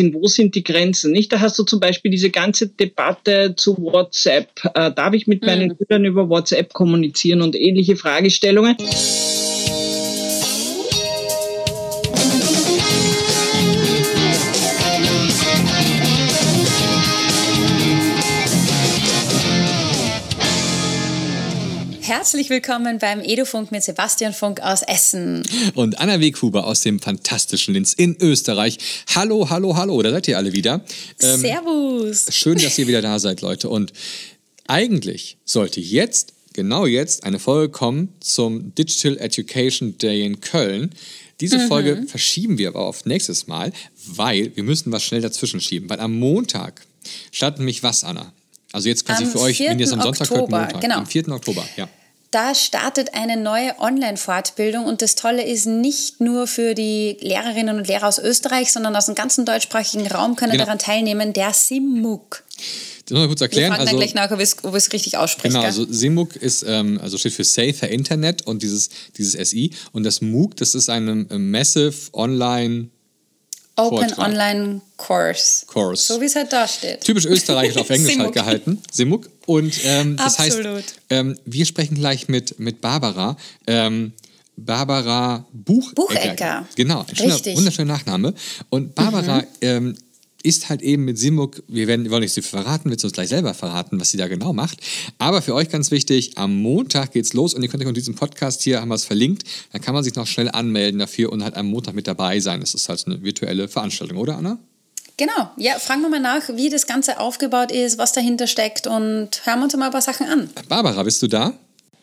wo sind die Grenzen? Nicht? Da hast du zum Beispiel diese ganze Debatte zu WhatsApp. Äh, darf ich mit meinen mhm. Schülern über WhatsApp kommunizieren und ähnliche Fragestellungen? Herzlich willkommen beim Edufunk mit Sebastian Funk aus Essen. Und Anna Weghuber aus dem fantastischen Linz in Österreich. Hallo, hallo, hallo, da seid ihr alle wieder. Ähm, Servus. Schön, dass ihr wieder da seid, Leute. Und eigentlich sollte jetzt, genau jetzt, eine Folge kommen zum Digital Education Day in Köln. Diese mhm. Folge verschieben wir aber auf nächstes Mal, weil wir müssen was schnell dazwischen schieben. Weil am Montag startet nämlich was, Anna? Also jetzt quasi am für euch, wenn ihr es am Sonntag Oktober, hört, Montag. Genau. Am 4. Oktober, ja da startet eine neue Online-Fortbildung und das Tolle ist nicht nur für die Lehrerinnen und Lehrer aus Österreich, sondern aus dem ganzen deutschsprachigen Raum können genau. daran teilnehmen, der SIMUK. Das muss ich kurz erklären. Wir fragen also, dann gleich nach, ob ich es richtig ausspreche. Genau, also SIMUK ist, ähm, also steht für Safer Internet und dieses, dieses SI. Und das MOOC, das ist eine Massive Online Open Vortrag. Online Course. Course. So wie es halt da steht. Typisch österreichisch auf Englisch halt gehalten. Simuk. Und ähm, das Absolut. heißt, ähm, wir sprechen gleich mit, mit Barbara. Ähm, Barbara Buchecker. Buchecker. Genau, ein schöner, wunderschöner Nachname. Und Barbara mhm. ähm, ist halt eben mit Simuk, wir werden, wir wollen nicht so viel verraten, wird uns gleich selber verraten, was sie da genau macht. Aber für euch ganz wichtig, am Montag geht's los und ihr könnt euch unter diesem Podcast hier, haben wir es verlinkt, dann kann man sich noch schnell anmelden dafür und halt am Montag mit dabei sein. Das ist halt eine virtuelle Veranstaltung, oder Anna? Genau, ja, fragen wir mal nach, wie das Ganze aufgebaut ist, was dahinter steckt und hören wir uns mal ein paar Sachen an. Barbara, bist du da?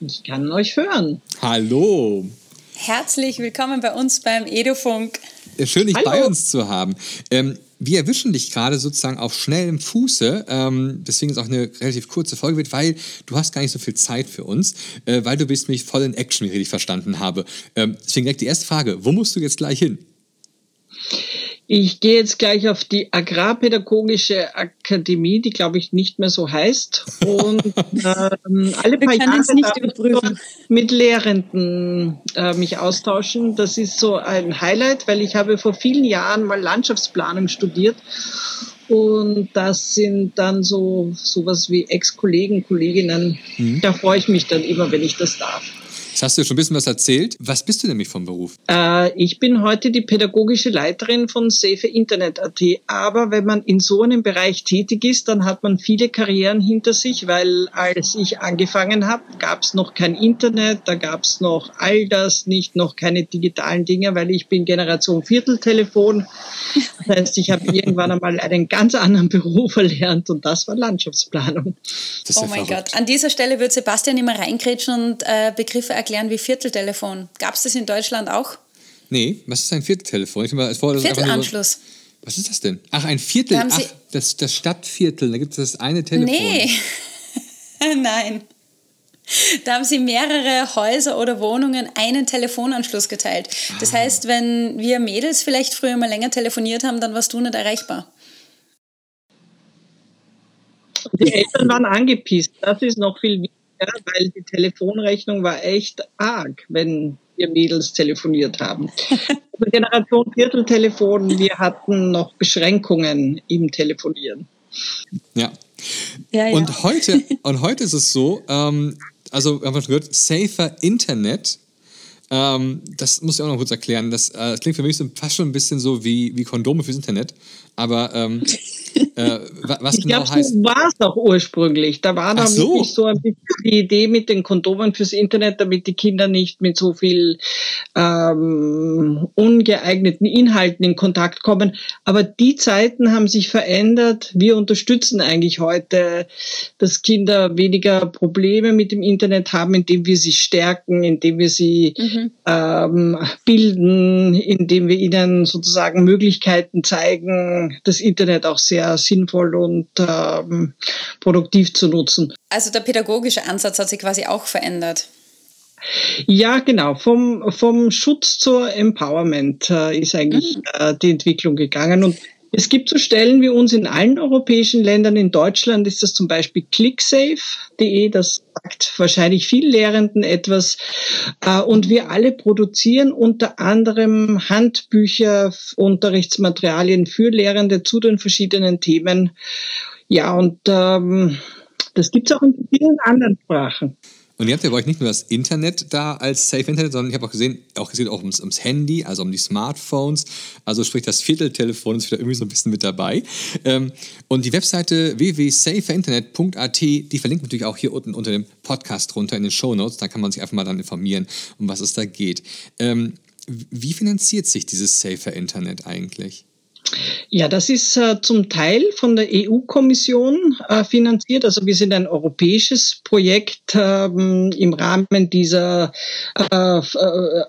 Ich kann euch hören. Hallo. Herzlich willkommen bei uns beim Edufunk. Schön, dich Hallo. bei uns zu haben. Ähm, wir erwischen dich gerade sozusagen auf schnellem Fuße, ähm, deswegen ist auch eine relativ kurze Folge wird, weil du hast gar nicht so viel Zeit für uns, äh, weil du bist nämlich voll in Action, wie ich richtig verstanden habe. Ähm, deswegen direkt die erste Frage, wo musst du jetzt gleich hin? Ich gehe jetzt gleich auf die Agrarpädagogische Akademie, die glaube ich nicht mehr so heißt. Und ähm, alle paar Jahre mit Lehrenden äh, mich austauschen. Das ist so ein Highlight, weil ich habe vor vielen Jahren mal Landschaftsplanung studiert. Und das sind dann so sowas wie Ex-Kollegen, Kolleginnen. Mhm. Da freue ich mich dann immer, wenn ich das darf. Jetzt hast du ja schon ein bisschen was erzählt. Was bist du nämlich vom Beruf? Äh, ich bin heute die pädagogische Leiterin von Safe Internet AT. Aber wenn man in so einem Bereich tätig ist, dann hat man viele Karrieren hinter sich, weil als ich angefangen habe, gab es noch kein Internet, da gab es noch all das nicht, noch keine digitalen Dinge, weil ich bin Generation Vierteltelefon. Das heißt, ich habe irgendwann einmal einen ganz anderen Beruf erlernt und das war Landschaftsplanung. oh mein Gott. An dieser Stelle wird Sebastian immer reingrätschen und äh, Begriffe erklären erklären wie Vierteltelefon. Gab es das in Deutschland auch? Nee, was ist ein Vierteltelefon? Ich mal, Viertelanschluss. was ist das denn? Ach, ein Viertel. Ach, das, das Stadtviertel. Da gibt es das eine Telefon. Nee. Nein. Da haben sie mehrere Häuser oder Wohnungen einen Telefonanschluss geteilt. Das ah. heißt, wenn wir Mädels vielleicht früher mal länger telefoniert haben, dann warst du nicht erreichbar. Die Eltern waren angepisst. Das ist noch viel wichtiger ja, weil die Telefonrechnung war echt arg, wenn wir Mädels telefoniert haben. Also Generation Vierteltelefon, wir hatten noch Beschränkungen im Telefonieren. Ja. ja, ja. Und, heute, und heute ist es so, ähm, also haben wir schon gehört, safer Internet. Ähm, das muss ich auch noch kurz erklären. Das, äh, das klingt für mich so fast schon ein bisschen so wie, wie Kondome fürs Internet. Aber ähm, äh, was ich genau glaub, heißt. So war es auch ursprünglich. Da war dann so. wirklich so ein bisschen die Idee mit den Kondomen fürs Internet, damit die Kinder nicht mit so viel ähm, ungeeigneten Inhalten in Kontakt kommen. Aber die Zeiten haben sich verändert. Wir unterstützen eigentlich heute, dass Kinder weniger Probleme mit dem Internet haben, indem wir sie stärken, indem wir sie mhm. ähm, bilden, indem wir ihnen sozusagen Möglichkeiten zeigen, das Internet auch sehr sinnvoll und ähm, produktiv zu nutzen. Also der pädagogische Ansatz hat sich quasi auch verändert. Ja, genau. Vom, vom Schutz zur Empowerment äh, ist eigentlich mhm. äh, die Entwicklung gegangen. Und Es gibt so Stellen wie uns in allen europäischen Ländern. In Deutschland ist das zum Beispiel clicksafe.de. Das sagt wahrscheinlich vielen Lehrenden etwas. Äh, und wir alle produzieren unter anderem Handbücher, Unterrichtsmaterialien für Lehrende zu den verschiedenen Themen. Ja, und ähm, das gibt es auch in vielen anderen Sprachen. Und ihr habt ja bei euch nicht nur das Internet da als Safe Internet, sondern ich habe auch gesehen, auch gesehen auch ums, ums, Handy, also um die Smartphones. Also sprich, das Vierteltelefon ist wieder irgendwie so ein bisschen mit dabei. Ähm, und die Webseite www.saferinternet.at, die verlinkt natürlich auch hier unten unter dem Podcast runter in den Show Notes. Da kann man sich einfach mal dann informieren, um was es da geht. Ähm, wie finanziert sich dieses Safer Internet eigentlich? Ja, das ist äh, zum Teil von der EU-Kommission äh, finanziert. Also wir sind ein europäisches Projekt ähm, im Rahmen dieser äh, äh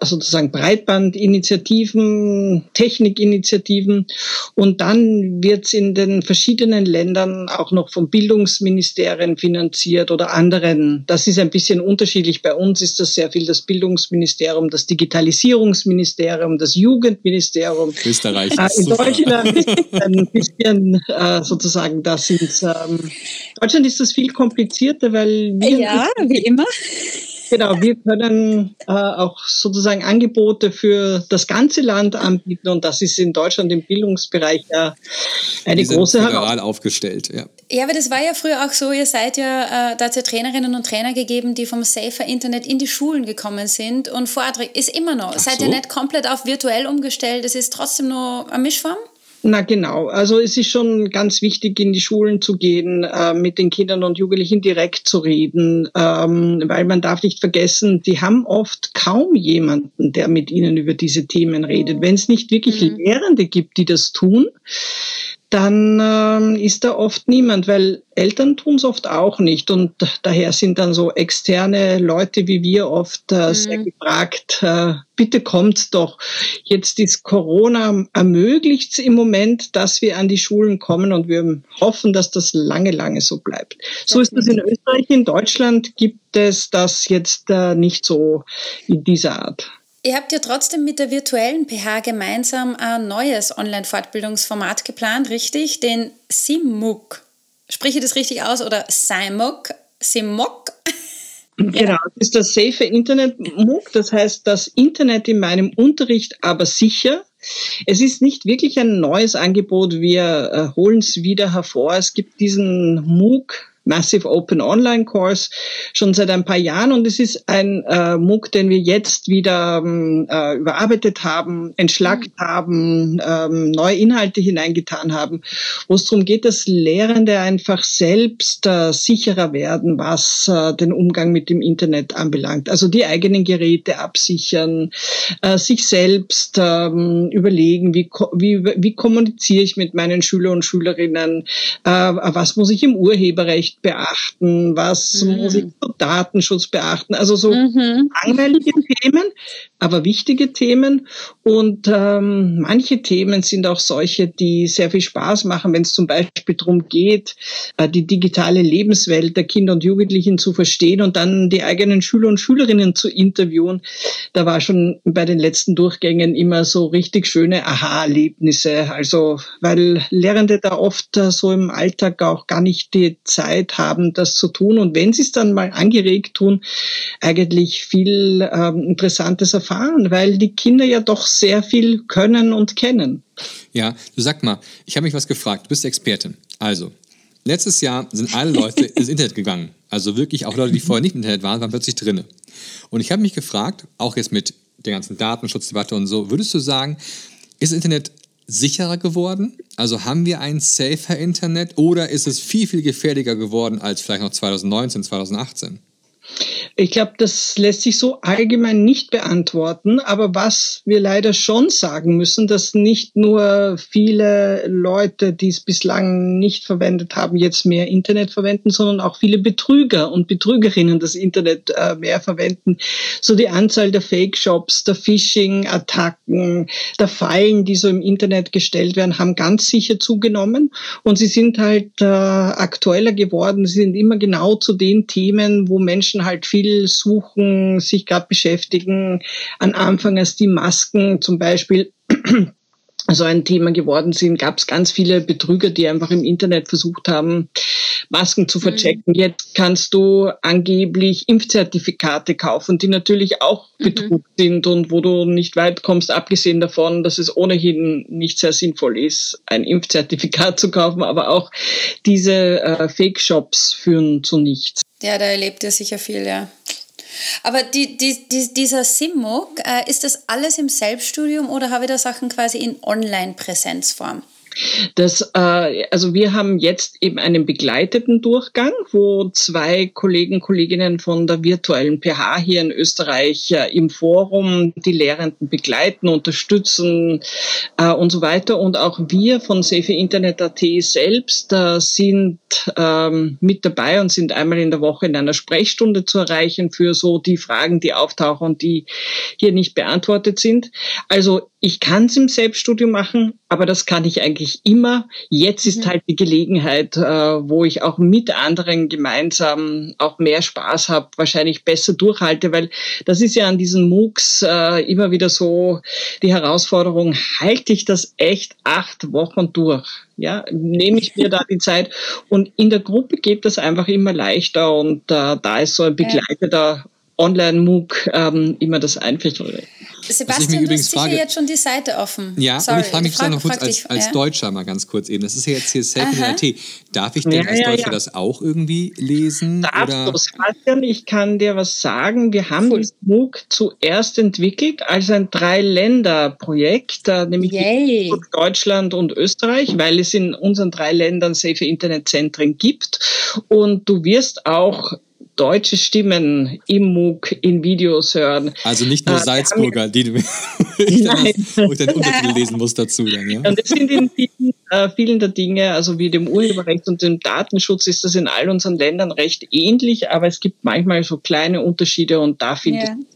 sozusagen Breitbandinitiativen, Technikinitiativen. Und dann wird es in den verschiedenen Ländern auch noch von Bildungsministerien finanziert oder anderen. Das ist ein bisschen unterschiedlich. Bei uns ist das sehr viel das Bildungsministerium, das Digitalisierungsministerium, das Jugendministerium. Österreich. Äh, in Deutschland ein bisschen äh, sozusagen, das sind, ähm, Deutschland ist das viel komplizierter, weil wir. Ja, wie immer. Genau, wir können äh, auch sozusagen Angebote für das ganze Land anbieten und das ist in Deutschland im Bildungsbereich ja eine die große Herausforderung. aufgestellt, ja. Ja, aber das war ja früher auch so, ihr seid ja, äh, da hat ja Trainerinnen und Trainer gegeben, die vom Safer Internet in die Schulen gekommen sind und Vorträge ist immer noch. Ach seid so? ihr nicht komplett auf virtuell umgestellt, es ist trotzdem nur eine Mischform? Na genau, also es ist schon ganz wichtig, in die Schulen zu gehen, äh, mit den Kindern und Jugendlichen direkt zu reden, ähm, weil man darf nicht vergessen, die haben oft kaum jemanden, der mit ihnen über diese Themen redet. Wenn es nicht wirklich mhm. Lehrende gibt, die das tun, dann ähm, ist da oft niemand, weil Eltern tun es oft auch nicht. Und daher sind dann so externe Leute wie wir oft äh, mhm. sehr gefragt, äh, bitte kommt doch. Jetzt ist Corona ermöglicht im Moment, dass wir an die Schulen kommen und wir hoffen, dass das lange, lange so bleibt. So ist das in Österreich. In Deutschland gibt es das jetzt äh, nicht so in dieser Art. Ihr habt ja trotzdem mit der virtuellen PH gemeinsam ein neues Online-Fortbildungsformat geplant, richtig? Den SIMUK. Spreche ich das richtig aus? Oder SIMUK? SIMUK? Genau, das ist das Safe Internet MOOC, das heißt das Internet in meinem Unterricht, aber sicher. Es ist nicht wirklich ein neues Angebot, wir äh, holen es wieder hervor. Es gibt diesen MOOC Massive Open Online Course schon seit ein paar Jahren und es ist ein äh, MOOC, den wir jetzt wieder ähm, äh, überarbeitet haben, entschlackt mhm. haben, ähm, neue Inhalte hineingetan haben, wo es darum geht, dass Lehrende einfach selbst äh, sicherer werden, was äh, den Umgang mit dem Internet anbelangt. Also die eigenen Geräte absichern, äh, sich selbst ähm, überlegen, wie, wie, wie kommuniziere ich mit meinen Schülern und Schülerinnen, äh, was muss ich im Urheberrecht beachten, was mhm. muss ich zum Datenschutz beachten. Also so mhm. langweilige Themen, aber wichtige Themen. Und ähm, manche Themen sind auch solche, die sehr viel Spaß machen, wenn es zum Beispiel darum geht, äh, die digitale Lebenswelt der Kinder und Jugendlichen zu verstehen und dann die eigenen Schüler und Schülerinnen zu interviewen. Da war schon bei den letzten Durchgängen immer so richtig schöne Aha-Erlebnisse. Also weil Lehrende da oft äh, so im Alltag auch gar nicht die Zeit haben, das zu tun. Und wenn sie es dann mal angeregt tun, eigentlich viel ähm, Interessantes erfahren erfahren, weil die Kinder ja doch sehr viel können und kennen. Ja, du sag mal, ich habe mich was gefragt. Du bist Expertin. Also, letztes Jahr sind alle Leute ins Internet gegangen. Also wirklich auch Leute, die vorher nicht im Internet waren, waren plötzlich drinne. Und ich habe mich gefragt, auch jetzt mit der ganzen Datenschutzdebatte und so, würdest du sagen, ist das Internet sicherer geworden? Also haben wir ein safer Internet oder ist es viel, viel gefährlicher geworden als vielleicht noch 2019, 2018? Ich glaube, das lässt sich so allgemein nicht beantworten. Aber was wir leider schon sagen müssen, dass nicht nur viele Leute, die es bislang nicht verwendet haben, jetzt mehr Internet verwenden, sondern auch viele Betrüger und Betrügerinnen das Internet äh, mehr verwenden. So die Anzahl der Fake-Shops, der Phishing-Attacken, der Fallen, die so im Internet gestellt werden, haben ganz sicher zugenommen. Und sie sind halt äh, aktueller geworden. Sie sind immer genau zu den Themen, wo Menschen halt viel suchen, sich gerade beschäftigen. An Anfang als die Masken zum Beispiel so ein Thema geworden sind, gab es ganz viele Betrüger, die einfach im Internet versucht haben, Masken zu mhm. verchecken. Mhm. Jetzt kannst du angeblich Impfzertifikate kaufen, die natürlich auch. Betrug mhm. sind und wo du nicht weit kommst, abgesehen davon, dass es ohnehin nicht sehr sinnvoll ist, ein Impfzertifikat zu kaufen, aber auch diese äh, Fake-Shops führen zu nichts. Ja, da erlebt ihr sicher viel, ja. Aber die, die, die, dieser Simmuk, äh, ist das alles im Selbststudium oder habe ich da Sachen quasi in Online-Präsenzform? Das, äh, also wir haben jetzt eben einen begleiteten Durchgang, wo zwei Kollegen, Kolleginnen von der virtuellen PH hier in Österreich äh, im Forum die Lehrenden begleiten, unterstützen äh, und so weiter. Und auch wir von Safe Internet.at selbst sind ähm, mit dabei und sind einmal in der Woche in einer Sprechstunde zu erreichen für so die Fragen, die auftauchen, die hier nicht beantwortet sind. Also ich kann es im Selbststudium machen, aber das kann ich eigentlich immer. Jetzt ist mhm. halt die Gelegenheit, äh, wo ich auch mit anderen gemeinsam auch mehr Spaß habe, wahrscheinlich besser durchhalte, weil das ist ja an diesen MOOCs äh, immer wieder so die Herausforderung, halte ich das echt acht Wochen durch? Ja, nehme ich mir da die Zeit und in der Gruppe geht das einfach immer leichter und äh, da ist so ein begleiteter Online-MOOC ähm, immer das Einfachere. Sebastian, du hast sicher jetzt schon die Seite offen. Ja, Sorry, und ich frage mich frag, noch kurz als, als ja? Deutscher mal ganz kurz eben. Das ist ja jetzt hier Self-AT. Darf ich denn ja, als Deutscher ja, das auch irgendwie lesen? Darfst du, Sebastian, ich kann dir was sagen. Wir haben cool. das MOOC zuerst entwickelt als ein Drei-Länder-Projekt, äh, nämlich Deutschland und Österreich, weil es in unseren drei Ländern Safe Internet-Zentren gibt. Und du wirst auch deutsche Stimmen im MOOC in Videos hören. Also nicht nur äh, Salzburger, die du wo ich dann Untertitel lesen muss dazu. Dann, ja? Und das sind in vielen, äh, vielen der Dinge, also wie dem Urheberrecht und dem Datenschutz ist das in all unseren Ländern recht ähnlich, aber es gibt manchmal so kleine Unterschiede und da finde ja. ich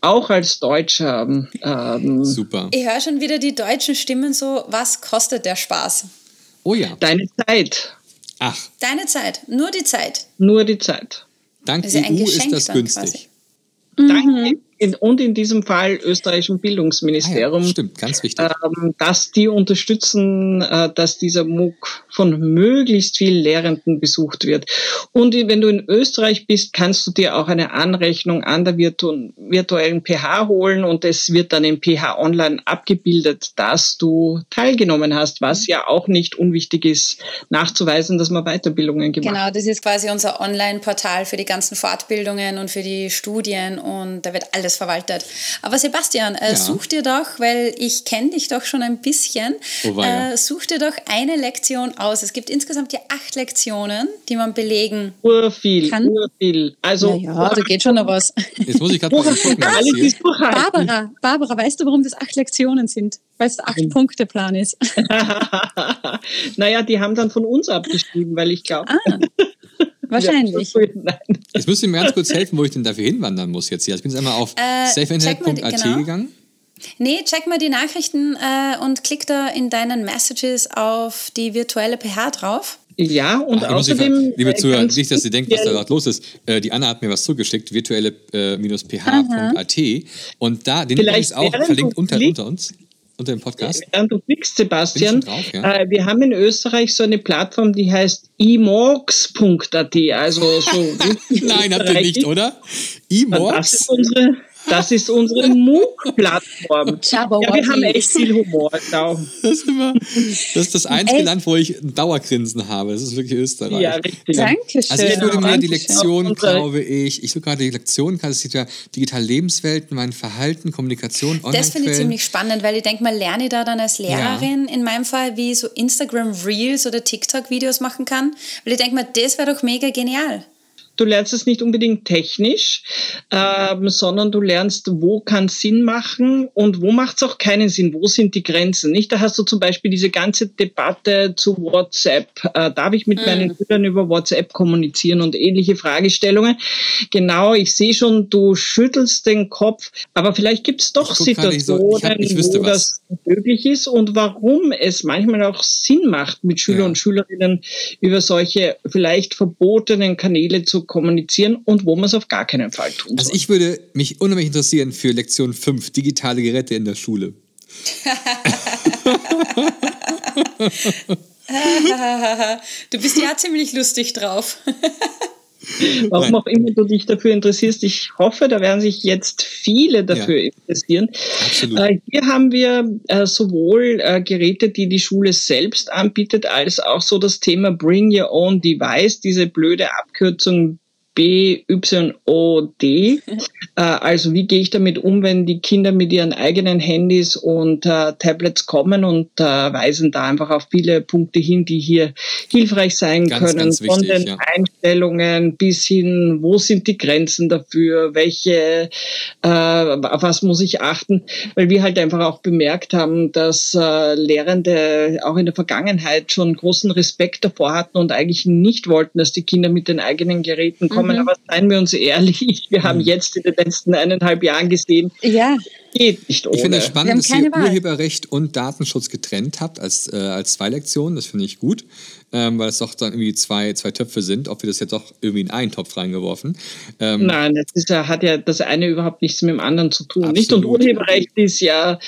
auch als Deutscher. Ähm, Super. Ich höre schon wieder die deutschen Stimmen so, was kostet der Spaß? Oh ja. Deine Zeit. Ach. Deine Zeit, nur die Zeit. Nur die Zeit. Dank also EU ist das günstig. Danke in, und in diesem Fall österreichischen Bildungsministerium. Ah ja, stimmt, ganz wichtig. Ähm, dass die unterstützen, äh, dass dieser MOOC von möglichst vielen Lehrenden besucht wird. Und wenn du in Österreich bist, kannst du dir auch eine Anrechnung an der virtu virtuellen PH holen und es wird dann im PH Online abgebildet, dass du teilgenommen hast, was ja auch nicht unwichtig ist, nachzuweisen, dass man Weiterbildungen gemacht hat. Genau, das ist quasi unser Online-Portal für die ganzen Fortbildungen und für die Studien und da wird alles alles verwaltet. Aber Sebastian, äh, ja. such dir doch, weil ich kenne dich doch schon ein bisschen, oh, äh, such dir doch eine Lektion aus. Es gibt insgesamt ja acht Lektionen, die man belegen urviel, kann. Urviel. Also, ja, da geht schon noch was. Jetzt muss ich gerade mal gucken. Barbara, Barbara, weißt du, warum das acht Lektionen sind? Weil es der Acht-Punkte-Plan ist. naja, die haben dann von uns abgeschrieben, weil ich glaube. Ah. Wahrscheinlich. Jetzt müsst ihr mir ganz kurz helfen, wo ich denn dafür hinwandern muss jetzt hier. Ich bin jetzt einmal auf äh, safeinternet.at genau. gegangen. Nee, check mal die Nachrichten äh, und klick da in deinen Messages auf die virtuelle PH drauf. Ja, und Ach, außerdem. Liebe äh, Zuhörer, nicht, dass Sie denken, was da gerade los ist. Äh, die Anna hat mir was zugeschickt, virtuelle-ph.at. Äh, und da, den ist auch verlinkt unter, unter uns unter dem Podcast? Während du klickst, Sebastian, drauf, ja? äh, wir haben in Österreich so eine Plattform, die heißt emorgs.at, also so. Nein, habt ihr nicht, oder? Emorgs? Das ist unsere das ist unsere MOOC-Plattform. ja, wir haben echt viel Humor. Das ist, immer, das ist das einzige echt? Land, wo ich ein Dauergrinsen habe. Das ist wirklich Österreich. Ja, richtig. Dankeschön. Also ich würde mir die Lektion, glaube ich, ich suche gerade die Lektion, das sieht ja digitale Lebenswelten, mein Verhalten, Kommunikation, online Das finde ich ziemlich spannend, weil ich denke mal, lerne ich da dann als Lehrerin ja. in meinem Fall, wie so Instagram Reels oder TikTok Videos machen kann. Weil ich denke mal, das wäre doch mega genial du lernst es nicht unbedingt technisch, ähm, sondern du lernst, wo kann Sinn machen und wo macht es auch keinen Sinn, wo sind die Grenzen. Nicht, da hast du zum Beispiel diese ganze Debatte zu WhatsApp. Äh, darf ich mit mhm. meinen Schülern über WhatsApp kommunizieren und ähnliche Fragestellungen? Genau, ich sehe schon, du schüttelst den Kopf, aber vielleicht gibt es doch Situationen, so, wo das möglich ist und warum es manchmal auch Sinn macht, mit Schülern ja. und Schülerinnen über solche vielleicht verbotenen Kanäle zu kommunizieren und wo man es auf gar keinen Fall tun Also ich würde mich unheimlich interessieren für Lektion 5, digitale Geräte in der Schule. du bist ja ziemlich lustig drauf. Warum Nein. auch immer du dich dafür interessierst. Ich hoffe, da werden sich jetzt viele dafür ja. interessieren. Absolut. Äh, hier haben wir äh, sowohl äh, Geräte, die die Schule selbst anbietet, als auch so das Thema Bring Your Own Device, diese blöde Abkürzung BYOD. Äh, also wie gehe ich damit um, wenn die Kinder mit ihren eigenen Handys und äh, Tablets kommen und äh, weisen da einfach auf viele Punkte hin, die hier hilfreich sein ganz, können. Ganz wichtig, Von den ja. Einstellungen bis hin, wo sind die Grenzen dafür, welche, äh, auf was muss ich achten, weil wir halt einfach auch bemerkt haben, dass äh, Lehrende auch in der Vergangenheit schon großen Respekt davor hatten und eigentlich nicht wollten, dass die Kinder mit den eigenen Geräten kommen kommen, mhm. aber seien wir uns ehrlich, wir haben mhm. jetzt in den letzten eineinhalb Jahren gesehen, ja. geht nicht ohne. Ich finde es spannend, dass ihr Wahl. Urheberrecht und Datenschutz getrennt habt als, äh, als zwei Lektionen, das finde ich gut ähm, weil es doch dann irgendwie zwei, zwei Töpfe sind. Ob wir das jetzt doch irgendwie in einen Topf reingeworfen. Ähm, Nein, das ist ja, hat ja das eine überhaupt nichts mit dem anderen zu tun. Absolut. Nicht? Und Urheberrecht ist ja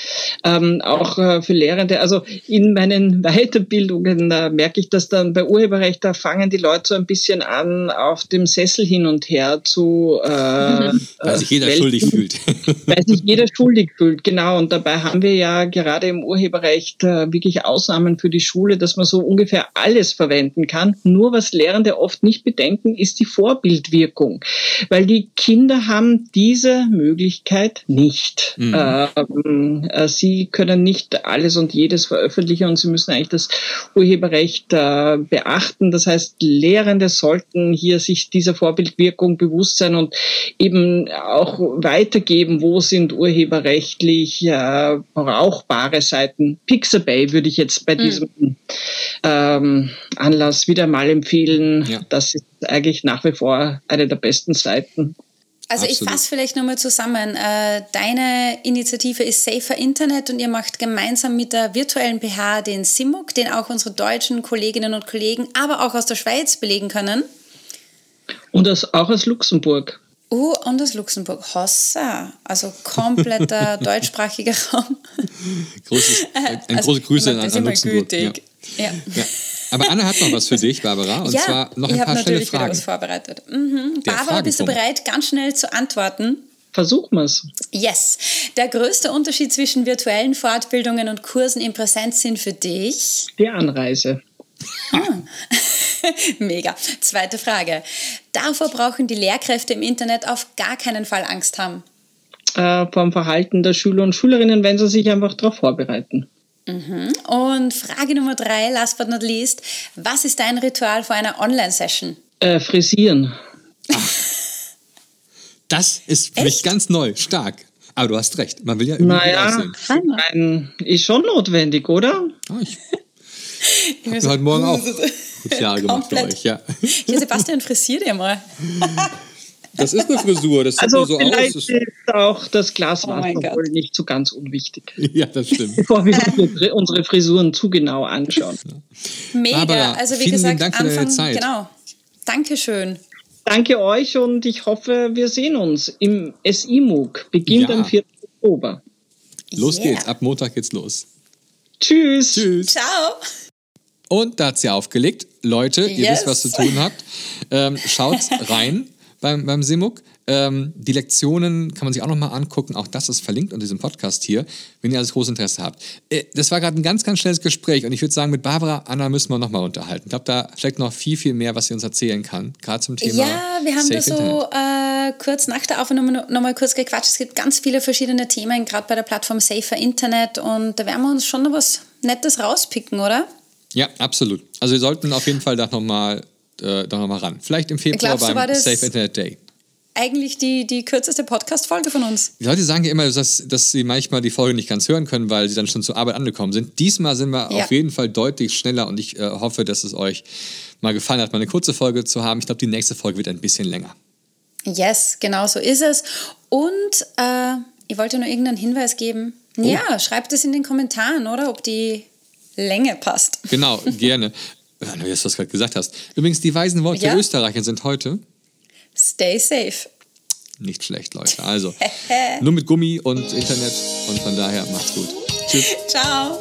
ähm, auch äh, für Lehrende, also in meinen Weiterbildungen da merke ich, dass dann bei Urheberrecht, da fangen die Leute so ein bisschen an, auf dem Sessel hin und her zu. Äh, weil sich jeder schuldig fühlt. weil sich jeder schuldig fühlt, genau. Und dabei haben wir ja gerade im Urheberrecht äh, wirklich Ausnahmen für die Schule, dass man so ungefähr alles verwenden kann. Nur was Lehrende oft nicht bedenken, ist die Vorbildwirkung, weil die Kinder haben diese Möglichkeit nicht. Mhm. Ähm, äh, sie können nicht alles und jedes veröffentlichen und sie müssen eigentlich das Urheberrecht äh, beachten. Das heißt, Lehrende sollten hier sich dieser Vorbildwirkung bewusst sein und eben auch weitergeben, wo sind urheberrechtlich äh, brauchbare Seiten. Pixabay würde ich jetzt bei mhm. diesem ähm, Anlass wieder mal empfehlen. Ja. Das ist eigentlich nach wie vor eine der besten Seiten. Also Absolut. ich fasse vielleicht nochmal zusammen. Äh, deine Initiative ist Safer Internet und ihr macht gemeinsam mit der virtuellen PH den SIMUG, den auch unsere deutschen Kolleginnen und Kollegen, aber auch aus der Schweiz belegen können. Und das auch aus Luxemburg. Oh, und aus Luxemburg. Hossa. Also kompletter deutschsprachiger Raum. Großes, ein, ein also, große Grüße an, an Luxemburg. Gütig. Ja. Ja. ja. Aber Anna hat noch was für dich, Barbara. Und ja, zwar noch ein paar schnelle Fragen. Ich habe natürlich was vorbereitet. Mhm. Barbara, bist du bereit, ganz schnell zu antworten? Versuchen wir es. Yes. Der größte Unterschied zwischen virtuellen Fortbildungen und Kursen in Präsenz sind für dich? Die Anreise. Ah. Mega. Zweite Frage. Davor brauchen die Lehrkräfte im Internet auf gar keinen Fall Angst haben. Äh, vom Verhalten der Schüler und Schülerinnen, wenn sie sich einfach darauf vorbereiten. Mhm. Und Frage Nummer drei, last but not least. Was ist dein Ritual vor einer Online-Session? Äh, frisieren. Das ist für mich ganz neu, stark. Aber du hast recht, man will ja irgendwie naja, aussehen. ist schon notwendig, oder? Ah, ich ich habe heute Morgen auch Jahre gemacht für euch, ja. Ja, Sebastian, frisier dir mal. Das ist eine Frisur, das also sieht nur so aus. ist auch das Glaswasser oh wohl nicht so ganz unwichtig. Ja, das stimmt. Bevor wir unsere Frisuren zu genau anschauen. Mega, Barbara, also wie gesagt, Dank Anfang, Zeit. genau. Dankeschön. Danke euch und ich hoffe, wir sehen uns im SIMUG. Beginnt ja. am 4. Oktober. Los yeah. geht's, ab Montag geht's los. Tschüss. Tschüss. Ciao. Und da hat sie aufgelegt. Leute, ihr yes. wisst, was zu tun habt. Ähm, schaut rein beim, beim Simuk. Ähm, die Lektionen kann man sich auch nochmal angucken. Auch das ist verlinkt unter diesem Podcast hier, wenn ihr alles großes Interesse habt. Äh, das war gerade ein ganz, ganz schnelles Gespräch und ich würde sagen, mit Barbara Anna müssen wir nochmal unterhalten. Ich glaube, da steckt noch viel, viel mehr, was sie uns erzählen kann, gerade zum Thema. Ja, wir haben da so äh, kurz nach der Aufnahme nochmal noch mal kurz gequatscht. Es gibt ganz viele verschiedene Themen, gerade bei der Plattform Safer Internet und da werden wir uns schon noch was Nettes rauspicken, oder? Ja, absolut. Also wir sollten auf jeden Fall da nochmal äh, noch ran. Vielleicht im Februar Glaubst beim Safe Internet Day eigentlich die, die kürzeste Podcast-Folge von uns. Die Leute sagen ja immer, dass, dass sie manchmal die Folge nicht ganz hören können, weil sie dann schon zur Arbeit angekommen sind. Diesmal sind wir ja. auf jeden Fall deutlich schneller und ich äh, hoffe, dass es euch mal gefallen hat, mal eine kurze Folge zu haben. Ich glaube, die nächste Folge wird ein bisschen länger. Yes, genau so ist es. Und äh, ich wollte nur irgendeinen Hinweis geben. Oh. Ja, schreibt es in den Kommentaren, oder? Ob die Länge passt. Genau, gerne. Ja, wie du das gerade gesagt hast. Übrigens, die weisen Worte ja? der Österreicher sind heute. Stay safe. Nicht schlecht, Leute. Also, nur mit Gummi und Internet und von daher macht's gut. Tschüss. Ciao.